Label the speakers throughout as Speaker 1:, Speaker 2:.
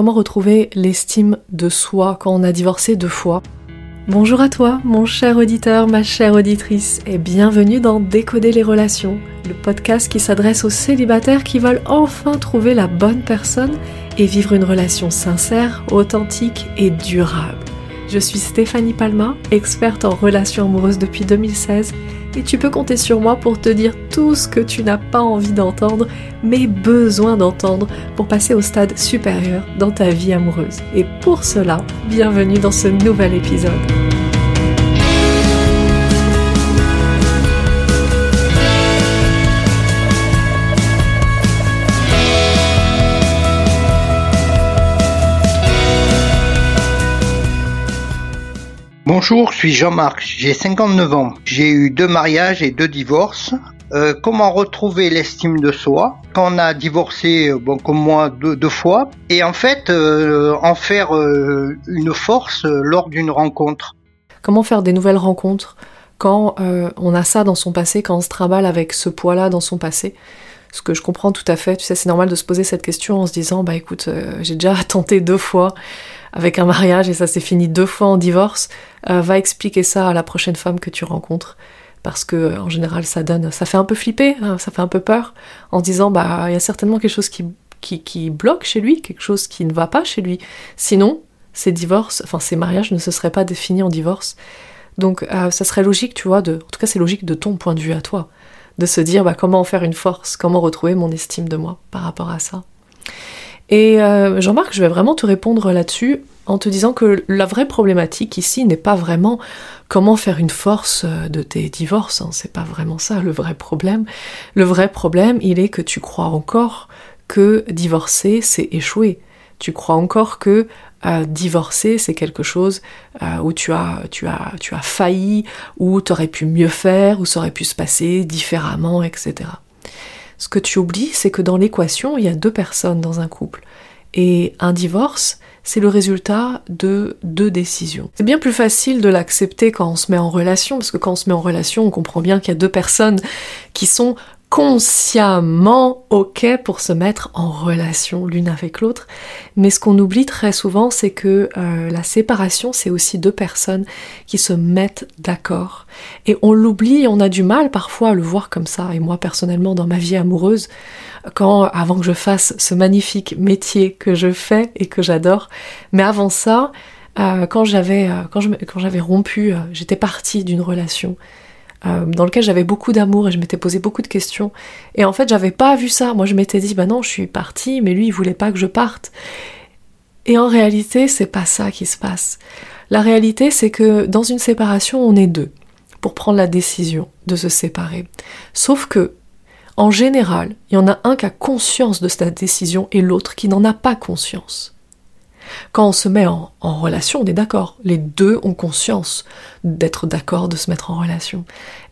Speaker 1: Comment retrouver l'estime de soi quand on a divorcé deux fois? Bonjour à toi, mon cher auditeur, ma chère auditrice, et bienvenue dans Décoder les relations, le podcast qui s'adresse aux célibataires qui veulent enfin trouver la bonne personne et vivre une relation sincère, authentique et durable. Je suis Stéphanie Palma, experte en relations amoureuses depuis 2016 et tu peux compter sur moi pour te dire tout ce que tu n'as pas envie d'entendre, mais besoin d'entendre pour passer au stade supérieur dans ta vie amoureuse. Et pour cela, bienvenue dans ce nouvel épisode.
Speaker 2: Bonjour, je suis Jean-Marc, j'ai 59 ans. J'ai eu deux mariages et deux divorces. Euh, comment retrouver l'estime de soi quand on a divorcé, euh, bon comme moi, deux, fois, et en fait euh, en faire une force lors d'une rencontre?
Speaker 1: Comment faire des nouvelles rencontres quand on a ça dans son passé, quand on se trimballe avec ce poids-là dans son passé? Ce que je comprends tout à fait, tu sais, c'est normal de se poser cette question en se disant, bah écoute, j'ai déjà tenté deux fois, avec un mariage et ça s'est fini deux fois en divorce, euh, va expliquer ça à la prochaine femme que tu rencontres. Parce que en général ça donne, ça fait un peu flipper, hein, ça fait un peu peur, en disant bah il y a certainement quelque chose qui, qui, bloque chez lui, quelque chose qui ne va pas chez lui. Sinon, ces divorces, enfin ces mariages ne se seraient pas définis en divorce. Donc euh, ça serait logique, tu vois, de, en tout cas c'est logique de ton point de vue à toi, de se dire bah, comment en faire une force, comment retrouver mon estime de moi par rapport à ça. Et euh, Jean-Marc, je vais vraiment te répondre là-dessus en te disant que la vraie problématique ici n'est pas vraiment comment faire une force euh, de tes divorces, hein. c'est pas vraiment ça le vrai problème. Le vrai problème, il est que tu crois encore que divorcer, c'est échouer. Tu crois encore que euh, divorcer, c'est quelque chose où tu as, tu, as, tu as failli, où tu aurais pu mieux faire, où ça aurait pu se passer différemment, etc. Ce que tu oublies, c'est que dans l'équation, il y a deux personnes dans un couple. Et un divorce, c'est le résultat de deux décisions. C'est bien plus facile de l'accepter quand on se met en relation, parce que quand on se met en relation, on comprend bien qu'il y a deux personnes qui sont consciemment OK pour se mettre en relation l'une avec l'autre. Mais ce qu'on oublie très souvent, c'est que euh, la séparation, c'est aussi deux personnes qui se mettent d'accord. Et on l'oublie, on a du mal parfois à le voir comme ça. Et moi, personnellement, dans ma vie amoureuse, quand, avant que je fasse ce magnifique métier que je fais et que j'adore, mais avant ça, euh, quand j'avais euh, quand j'avais rompu, j'étais partie d'une relation euh, dans lequel j'avais beaucoup d'amour et je m'étais posé beaucoup de questions. Et en fait, j'avais pas vu ça. Moi, je m'étais dit, bah non, je suis partie, mais lui, il voulait pas que je parte. Et en réalité, c'est pas ça qui se passe. La réalité, c'est que dans une séparation, on est deux pour prendre la décision de se séparer. Sauf que, en général, il y en a un qui a conscience de cette décision et l'autre qui n'en a pas conscience. Quand on se met en, relation, on est d'accord. Les deux ont conscience d'être d'accord, de se mettre en relation.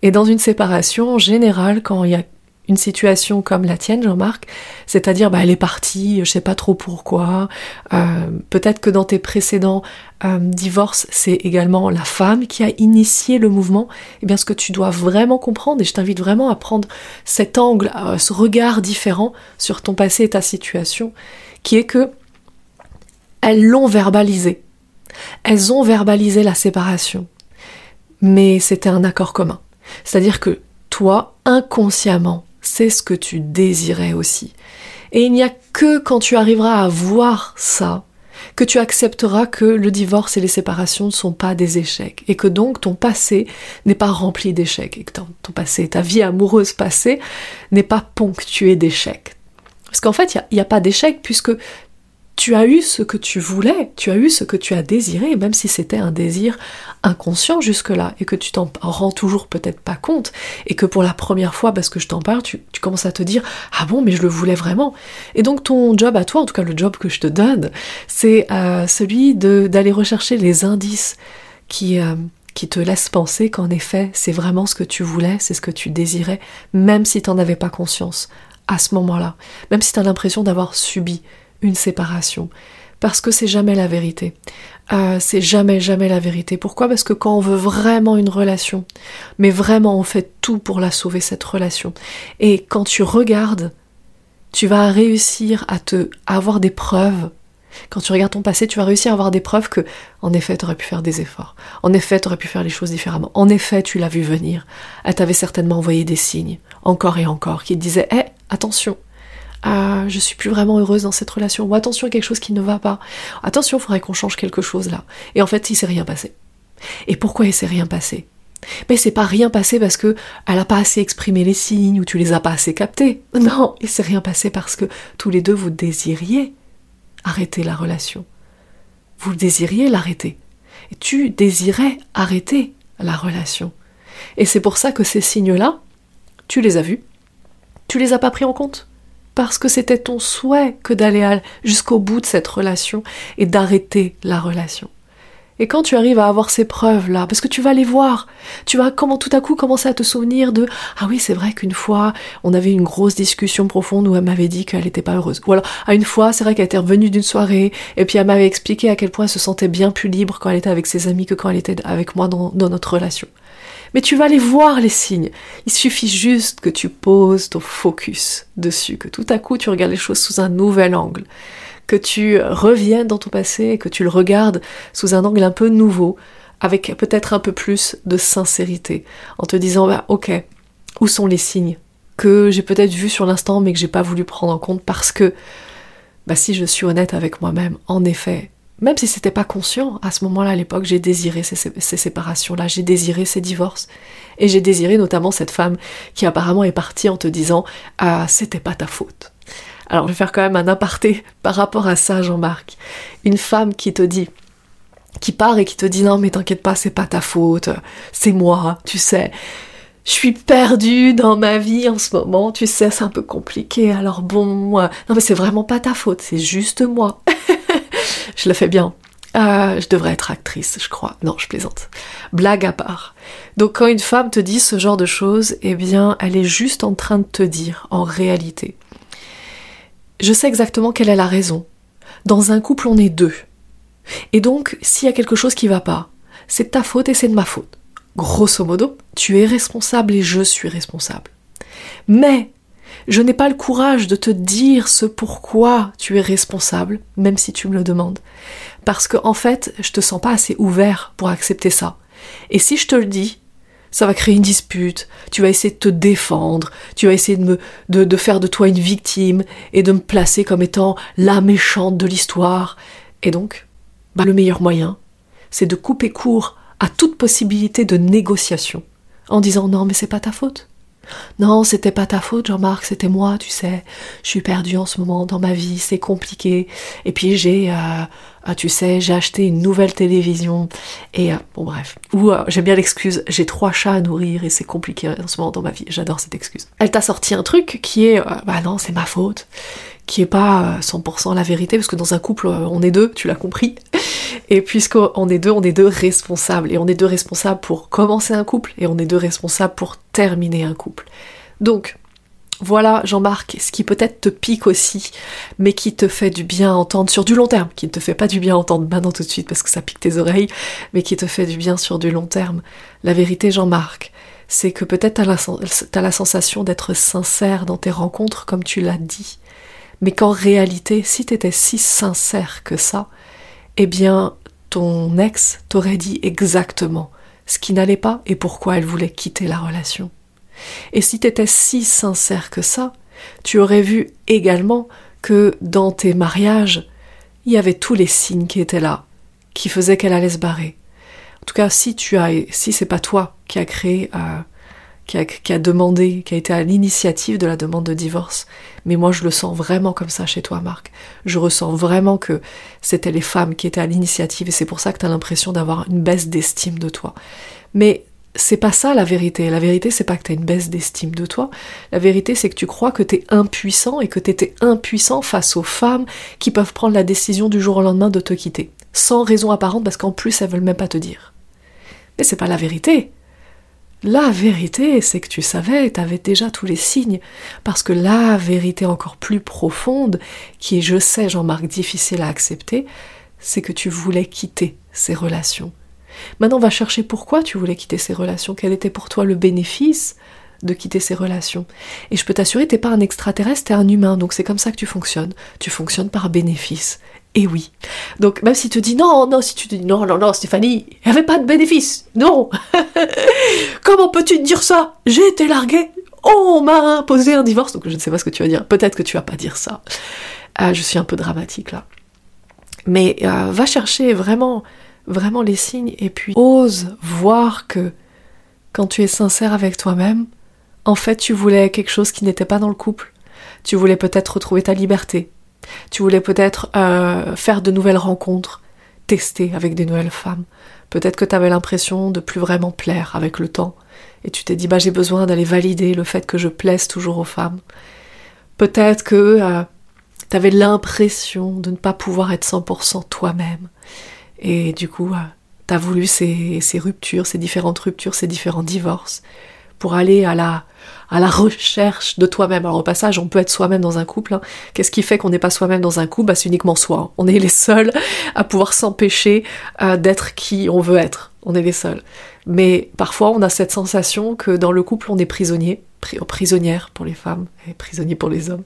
Speaker 1: Et dans une séparation, en général, quand il y a une situation comme la tienne, Jean-Marc, c'est-à-dire bah, elle est partie, je sais pas trop pourquoi. Euh, peut-être que dans tes précédents euh, divorces, c'est également la femme qui a initié le mouvement. Eh bien, ce que tu dois vraiment comprendre, et je t'invite vraiment à prendre cet angle, ce regard différent sur ton passé et ta situation, qui est que elles l'ont verbalisé. Elles ont verbalisé la séparation. Mais c'était un accord commun. C'est-à-dire que toi, inconsciemment, c'est ce que tu désirais aussi. Et il n'y a que quand tu arriveras à voir ça, que tu accepteras que le divorce et les séparations ne sont pas des échecs, et que donc ton passé n'est pas rempli d'échecs, et que ton, passé, ta vie amoureuse passée n'est pas ponctuée d'échecs. Parce qu'en fait, il n'y a, a, pas d'échec puisque tu as eu ce que tu voulais, tu as eu ce que tu as désiré, même si c'était un désir inconscient jusque-là, et que tu t'en rends toujours peut-être pas compte, et que pour la première fois, parce que je t'en parle, tu, commences à te dire Ah bon, mais je le voulais vraiment? Et donc ton job à toi, en tout cas le job que je te donne, c'est euh, celui d'aller rechercher les indices qui, euh, qui te laissent penser qu'en effet, c'est vraiment ce que tu voulais, c'est ce que tu désirais, même si tu n'en avais pas conscience à ce moment-là, même si tu as l'impression d'avoir subi une séparation. Parce que c'est jamais la vérité. Euh, c'est jamais, jamais la vérité. Pourquoi? Parce que quand on veut vraiment une relation, mais vraiment on fait tout pour la sauver, cette relation. Et quand tu regardes, tu vas réussir à te avoir des preuves Quand tu regardes ton passé, tu vas réussir à avoir des preuves que, en effet, tu aurais pu faire des efforts. En effet, tu aurais pu faire les choses différemment. En effet, tu l'as vu venir. Elle t'avait certainement envoyé des signes, encore et encore, qui te disaient Hé, attention, ah, je suis plus vraiment heureuse dans cette relation, ou attention, quelque chose qui ne va pas. Attention, il faudrait qu'on change quelque chose là. Et en fait, il s'est rien passé. Et pourquoi il s'est rien passé? Mais c'est pas rien passé parce que elle a pas assez exprimé les signes ou tu les as pas assez captés. Non, il s'est rien passé parce que tous les deux vous désiriez arrêter la relation. Vous désiriez l'arrêter. Et tu désirais arrêter la relation. Et c'est pour ça que ces signes-là, tu les as vus, tu les as pas pris en compte. Parce que c'était ton souhait que d'aller jusqu'au bout de cette relation et d'arrêter la relation. Et quand tu arrives à avoir ces preuves-là, parce que tu vas les voir, tu vas comment tout à coup commencer à te souvenir de ah oui c'est vrai qu'une fois on avait une grosse discussion profonde où elle m'avait dit qu'elle n'était pas heureuse. Ou alors à une fois c'est vrai qu'elle était revenue d'une soirée et puis elle m'avait expliqué à quel point elle se sentait bien plus libre quand elle était avec ses amis que quand elle était avec moi dans, dans notre relation. Mais tu vas les voir les signes. Il suffit juste que tu poses ton focus dessus, que tout à coup tu regardes les choses sous un nouvel angle que tu reviennes dans ton passé et que tu le regardes sous un angle un peu nouveau, avec peut-être un peu plus de sincérité, en te disant bah ok, où sont les signes que j'ai peut-être vus sur l'instant mais que j'ai pas voulu prendre en compte parce que bah si je suis honnête avec moi-même, en effet, même si c'était pas conscient, à ce moment-là, à l'époque, j'ai désiré ces, séparations-là, j'ai désiré ces divorces, et j'ai désiré notamment cette femme qui apparemment est partie en te disant ah c'était pas ta faute. Alors je vais faire quand même un aparté par rapport à ça, Jean-Marc. Une femme qui te dit, qui part et qui te dit non mais t'inquiète pas, c'est pas ta faute, c'est moi, tu sais. Je suis perdue dans ma vie en ce moment, tu sais, c'est un peu compliqué. Alors bon, non mais c'est vraiment pas ta faute, c'est juste moi. je le fais bien. Euh, je devrais être actrice, je crois. Non, je plaisante. Blague à part. Donc quand une femme te dit ce genre de choses, eh bien, elle est juste en train de te dire, en réalité, je sais exactement quelle est la raison. Dans un couple, on est deux. Et donc, s'il y a quelque chose qui va pas, c'est de ta faute et c'est de ma faute. Grosso modo, tu es responsable et je suis responsable. Mais je n'ai pas le courage de te dire ce pourquoi tu es responsable, même si tu me le demandes. Parce que, en fait, je te sens pas assez ouvert pour accepter ça. Et si je te le dis, ça va créer une dispute, tu vas essayer de te défendre, tu vas essayer de, me, de, faire de toi une victime et de me placer comme étant la méchante de l'histoire. Et donc, bah, le meilleur moyen, c'est de couper court à toute possibilité de négociation en disant non mais c'est pas ta faute. Non, c'était pas ta faute, Jean-Marc, c'était moi, tu sais. Je suis perdue en ce moment dans ma vie, c'est compliqué. Et puis j'ai, euh, tu sais, j'ai acheté une nouvelle télévision. Et euh, bon, bref. Ou euh, j'aime bien l'excuse, j'ai trois chats à nourrir et c'est compliqué en ce moment dans ma vie. J'adore cette excuse. Elle t'a sorti un truc qui est, bah non, c'est ma faute qui est pas 100% la vérité, parce que dans un couple, on est deux, tu l'as compris. Et puisqu'on est deux, on est deux responsables. Et on est deux responsables pour commencer un couple, et on est deux responsables pour terminer un couple. Donc, voilà, Jean-Marc, ce qui peut-être te pique aussi, mais qui te fait du bien entendre sur du long terme, qui ne te fait pas du bien entendre maintenant tout de suite parce que ça pique tes oreilles, mais qui te fait du bien sur du long terme. La vérité, Jean-Marc, c'est que peut-être t'as la sensation d'être sincère dans tes rencontres, comme tu l'as dit, mais qu'en réalité, si t'étais si sincère que ça, eh bien, ton ex t'aurait dit exactement ce qui n'allait pas et pourquoi elle voulait quitter la relation. Et si t'étais si sincère que ça, tu aurais vu également que dans tes mariages, il y avait tous les signes qui étaient là, qui faisaient qu'elle allait se barrer. En tout cas, si tu as, si c'est pas toi qui a créé euh, qui a, demandé, qui a été à l'initiative de la demande de divorce. Mais moi, je le sens vraiment comme ça chez toi, Marc. Je ressens vraiment que c'était les femmes qui étaient à l'initiative et c'est pour ça que tu as l'impression d'avoir une baisse d'estime de toi. Mais c'est pas ça la vérité. La vérité, c'est pas que tu as une baisse d'estime de toi. La vérité, c'est que tu crois que tu es impuissant et que tu étais impuissant face aux femmes qui peuvent prendre la décision du jour au lendemain de te quitter. Sans raison apparente parce qu'en plus, elles veulent même pas te dire. Mais c'est pas la vérité. La vérité, c'est que tu savais, tu avais déjà tous les signes, parce que la vérité encore plus profonde, qui est, je sais, Jean-Marc, difficile à accepter, c'est que tu voulais quitter ces relations. Maintenant, on va chercher pourquoi tu voulais quitter ces relations, quel était pour toi le bénéfice de quitter ces relations? Et je peux t'assurer, t'es pas un extraterrestre, t'es un humain, donc c'est comme ça que tu fonctionnes. Tu fonctionnes par bénéfice. Et oui. Donc même si tu dis non, non, si tu dis non, non, non, Stéphanie, il n'y avait pas de bénéfice. Non. Comment peux-tu dire ça? J'ai été larguée. On m'a imposé un divorce. Donc je ne sais pas ce que tu vas dire. Peut-être que tu vas pas dire ça. Euh, je suis un peu dramatique là. Mais euh, va chercher vraiment, vraiment les signes et puis ose voir que quand tu es sincère avec toi-même, en fait tu voulais quelque chose qui n'était pas dans le couple. Tu voulais peut-être retrouver ta liberté, tu voulais peut-être euh, faire de nouvelles rencontres, tester avec des nouvelles femmes. Peut-être que tu avais l'impression de plus vraiment plaire avec le temps. Et tu t'es dit, bah j'ai besoin d'aller valider le fait que je plaise toujours aux femmes. Peut-être que euh, tu avais l'impression de ne pas pouvoir être 100% toi-même. Et du coup, euh, tu as voulu ces, ces ruptures, ces différentes ruptures, ces différents divorces, pour aller à la, à la recherche de toi-même. Alors au passage, on peut être soi-même dans un couple. Hein. Qu'est-ce qui fait qu'on n'est pas soi-même dans un couple? Bah, C'est uniquement soi. Hein. On est les seuls à pouvoir s'empêcher euh, d'être qui on veut être. On est les seuls. Mais parfois, on a cette sensation que dans le couple, on est prisonnier, prisonnière pour les femmes et prisonnier pour les hommes.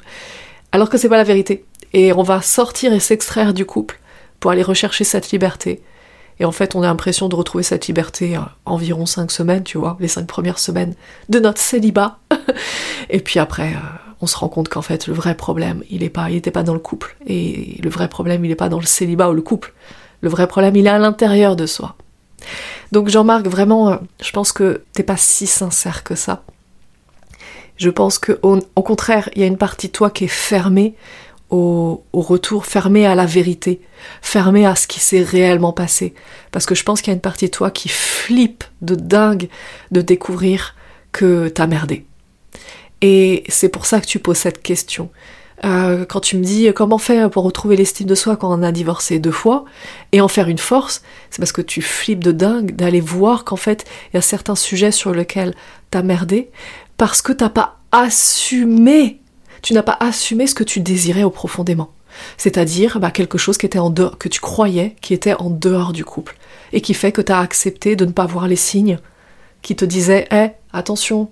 Speaker 1: Alors que c'est pas la vérité. Et on va sortir et s'extraire du couple pour aller rechercher cette liberté et en fait, on a l'impression de retrouver cette liberté euh, environ cinq semaines, tu vois, les cinq premières semaines de notre célibat. et puis après, euh, on se rend compte qu'en fait, le vrai problème, il est pas, pas dans le couple. Et le vrai problème, il n'est pas dans le célibat ou le couple. Le vrai problème, il est à l'intérieur de soi. Donc Jean-Marc, vraiment, euh, je pense que t'es pas si sincère que ça. Je pense que au, contraire, il y a une partie de toi qui est fermée au, retour, fermé à la vérité, fermé à ce qui s'est réellement passé. Parce que je pense qu'il y a une partie de toi qui flippe de dingue de découvrir que t'as merdé. Et c'est pour ça que tu poses cette question. Euh, quand tu me dis comment faire pour retrouver l'estime de soi quand on a divorcé deux fois et en faire une force, c'est parce que tu flippes de dingue d'aller voir qu'en fait il y a certains sujets sur lesquels t'as merdé parce que t'as pas assumé tu n'as pas assumé ce que tu désirais au profondément. C'est-à-dire bah, quelque chose qui était en dehors, que tu croyais qui était en dehors du couple, et qui fait que tu as accepté de ne pas voir les signes qui te disaient Hé, attention,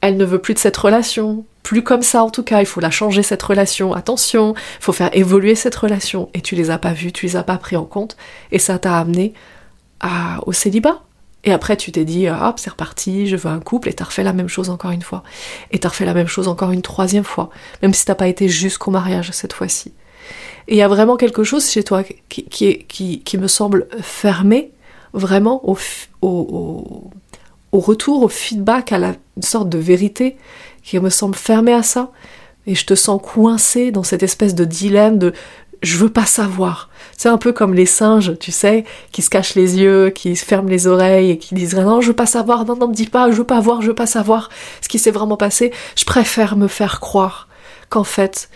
Speaker 1: elle ne veut plus de cette relation, plus comme ça en tout cas, il faut la changer cette relation, attention, il faut faire évoluer cette relation, et tu les as pas vus, tu les as pas pris en compte, et ça t'a amené à, au célibat, et après, tu t'es dit, hop, c'est reparti, je veux un couple, et t'as refait la même chose encore une fois. Et t'as refait la même chose encore une troisième fois, même si t'as pas été jusqu'au mariage cette fois-ci. Et il y a vraiment quelque chose chez toi qui, me semble fermé vraiment au, retour, au feedback, à la, une sorte de vérité qui me semble fermé à ça. Et je te sens coincé dans cette espèce de dilemme de je veux pas savoir. C'est un peu comme les singes, tu sais, qui se cachent les yeux, qui se ferment les oreilles et qui disent non, je veux pas savoir, non, non, me dis pas, je veux pas voir, je veux pas savoir ce qui s'est vraiment passé. Je préfère me faire croire qu'en fait,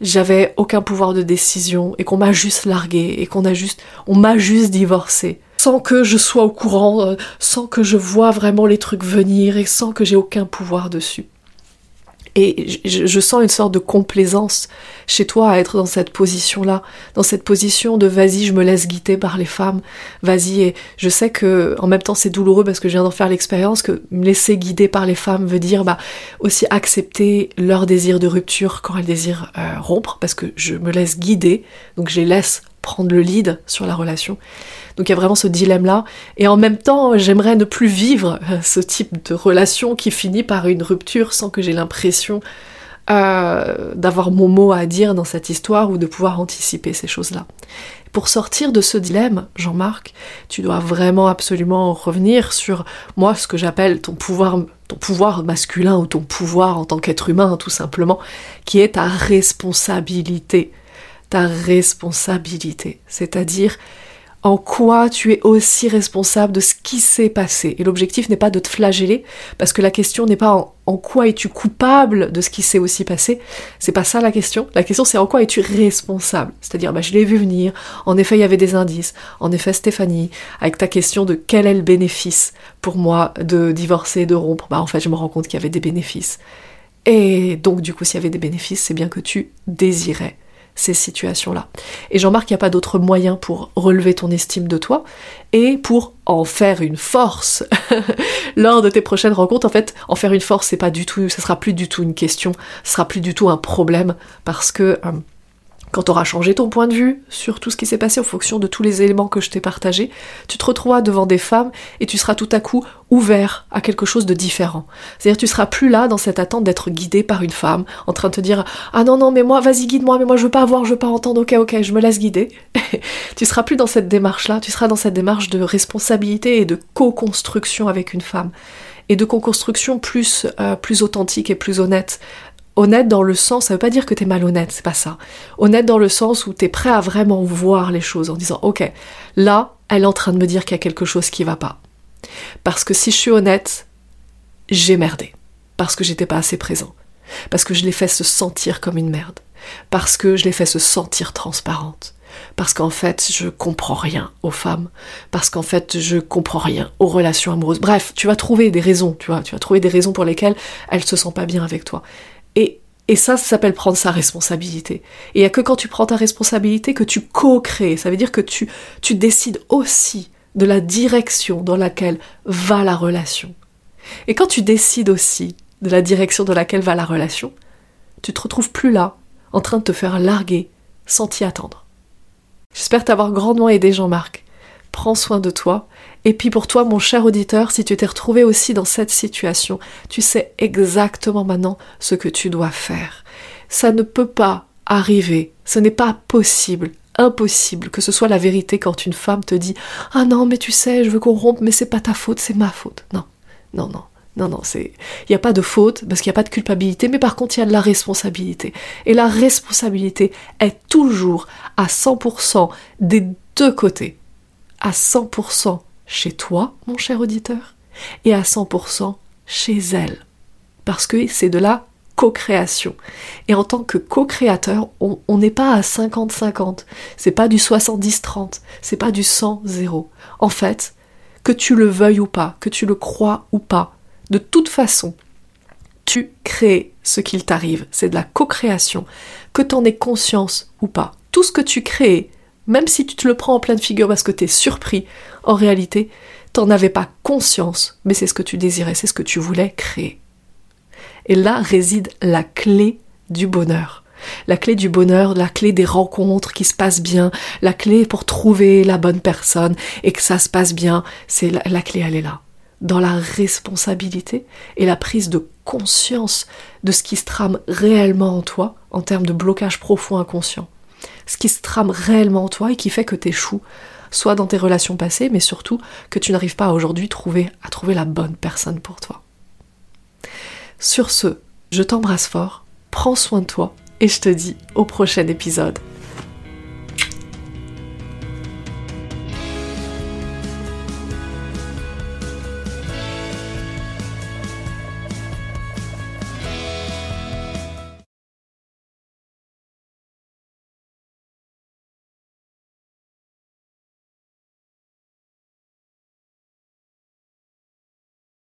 Speaker 1: j'avais aucun pouvoir de décision et qu'on m'a juste largué et qu'on a juste, on m'a juste divorcé. Sans que je sois au courant, euh, sans que je vois vraiment les trucs venir et sans que j'ai aucun pouvoir dessus. Et je, sens une sorte de complaisance chez toi à être dans cette position-là, dans cette position de vas-y, je me laisse guider par les femmes, vas-y. Et je sais que en même temps c'est douloureux parce que je viens d'en faire l'expérience que me laisser guider par les femmes veut dire bah aussi accepter leur désir de rupture quand elles désirent euh, rompre parce que je me laisse guider, donc je les laisse prendre le lead sur la relation. Donc il y a vraiment ce dilemme-là. Et en même temps, j'aimerais ne plus vivre euh, ce type de relation qui finit par une rupture sans que j'ai l'impression euh, d'avoir mon mot à dire dans cette histoire ou de pouvoir anticiper ces choses-là. Pour sortir de ce dilemme, Jean-Marc, tu dois vraiment absolument revenir sur moi ce que j'appelle ton pouvoir ton pouvoir masculin ou ton pouvoir en tant qu'être humain tout simplement, qui est ta responsabilité. Ta responsabilité, c'est-à-dire en quoi tu es aussi responsable de ce qui s'est passé. Et l'objectif n'est pas de te flageller, parce que la question n'est pas en, quoi es-tu coupable de ce qui s'est aussi passé. C'est pas ça la question. La question c'est en quoi es-tu responsable. C'est-à-dire, bah, je l'ai vu venir. En effet, il y avait des indices. En effet, Stéphanie, avec ta question de quel est le bénéfice pour moi de divorcer, de rompre, bah en fait, je me rends compte qu'il y avait des bénéfices. Et donc, du coup, s'il y avait des bénéfices, c'est bien que tu désirais ces situations-là. Et Jean-Marc, il n'y a pas d'autre moyen pour relever ton estime de toi et pour en faire une force lors de tes prochaines rencontres. En fait, en faire une force, c'est pas du tout, ça sera plus du tout une question, ce sera plus du tout un problème parce que euh, quand tu auras changé ton point de vue sur tout ce qui s'est passé en fonction de tous les éléments que je t'ai partagés, tu te retrouveras devant des femmes et tu seras tout à coup ouvert à quelque chose de différent. C'est-à-dire tu seras plus là dans cette attente d'être guidé par une femme, en train de te dire ah non non mais moi vas-y guide-moi mais moi je veux pas voir, je veux pas entendre, ok ok je me laisse guider. tu seras plus dans cette démarche là, tu seras dans cette démarche de responsabilité et de co-construction avec une femme et de co-construction plus euh, plus authentique et plus honnête Honnête dans le sens, ça veut pas dire que t'es malhonnête, c'est pas ça. Honnête dans le sens où t'es prêt à vraiment voir les choses en disant, ok, là, elle est en train de me dire qu'il y a quelque chose qui va pas. Parce que si je suis honnête, j'ai merdé. Parce que j'étais pas assez présent. Parce que je l'ai fait se sentir comme une merde. Parce que je l'ai fait se sentir transparente. Parce qu'en fait, je comprends rien aux femmes. Parce qu'en fait, je comprends rien aux relations amoureuses. Bref, tu vas trouver des raisons, tu vois. Tu vas trouver des raisons pour lesquelles elle se sent pas bien avec toi. Et, ça, ça s'appelle prendre sa responsabilité. Et il n'y a que quand tu prends ta responsabilité que tu co-crées. Ça veut dire que tu, tu décides aussi de la direction dans laquelle va la relation. Et quand tu décides aussi de la direction dans laquelle va la relation, tu te retrouves plus là, en train de te faire larguer, sans t'y attendre. J'espère t'avoir grandement aidé, Jean-Marc. Prends soin de toi et puis pour toi, mon cher auditeur, si tu t'es retrouvé aussi dans cette situation, tu sais exactement maintenant ce que tu dois faire. Ça ne peut pas arriver, ce n'est pas possible, impossible que ce soit la vérité quand une femme te dit Ah non, mais tu sais, je veux qu'on rompe, mais c'est pas ta faute, c'est ma faute. Non, non, non. Non, non, c'est. Il n'y a pas de faute parce qu'il n'y a pas de culpabilité, mais par contre, il y a de la responsabilité. Et la responsabilité est toujours à 100% des deux côtés. À 100% chez toi, mon cher auditeur, et à 100% chez elle. Parce que c'est de la co-création. Et en tant que co-créateur, on n'est pas à 50-50. C'est pas du 70-30. C'est pas du 100-0. En fait, que tu le veuilles ou pas, que tu le crois ou pas, de toute façon, tu crées ce qu'il t'arrive. C'est de la co-création. Que tu en aies conscience ou pas. Tout ce que tu crées même si tu te le prends en pleine figure parce que tu es surpris, en réalité, t'en avais pas conscience, mais c'est ce que tu désirais, c'est ce que tu voulais créer. Et là réside la clé du bonheur. La clé du bonheur, la clé des rencontres qui se passent bien, la clé pour trouver la bonne personne et que ça se passe bien, c'est la, la clé, elle est là. Dans la responsabilité et la prise de conscience de ce qui se trame réellement en toi en termes de blocage profond inconscient ce qui se trame réellement en toi et qui fait que tu échoues, soit dans tes relations passées, mais surtout que tu n'arrives pas aujourd'hui à trouver la bonne personne pour toi. Sur ce, je t'embrasse fort, prends soin de toi et je te dis au prochain épisode.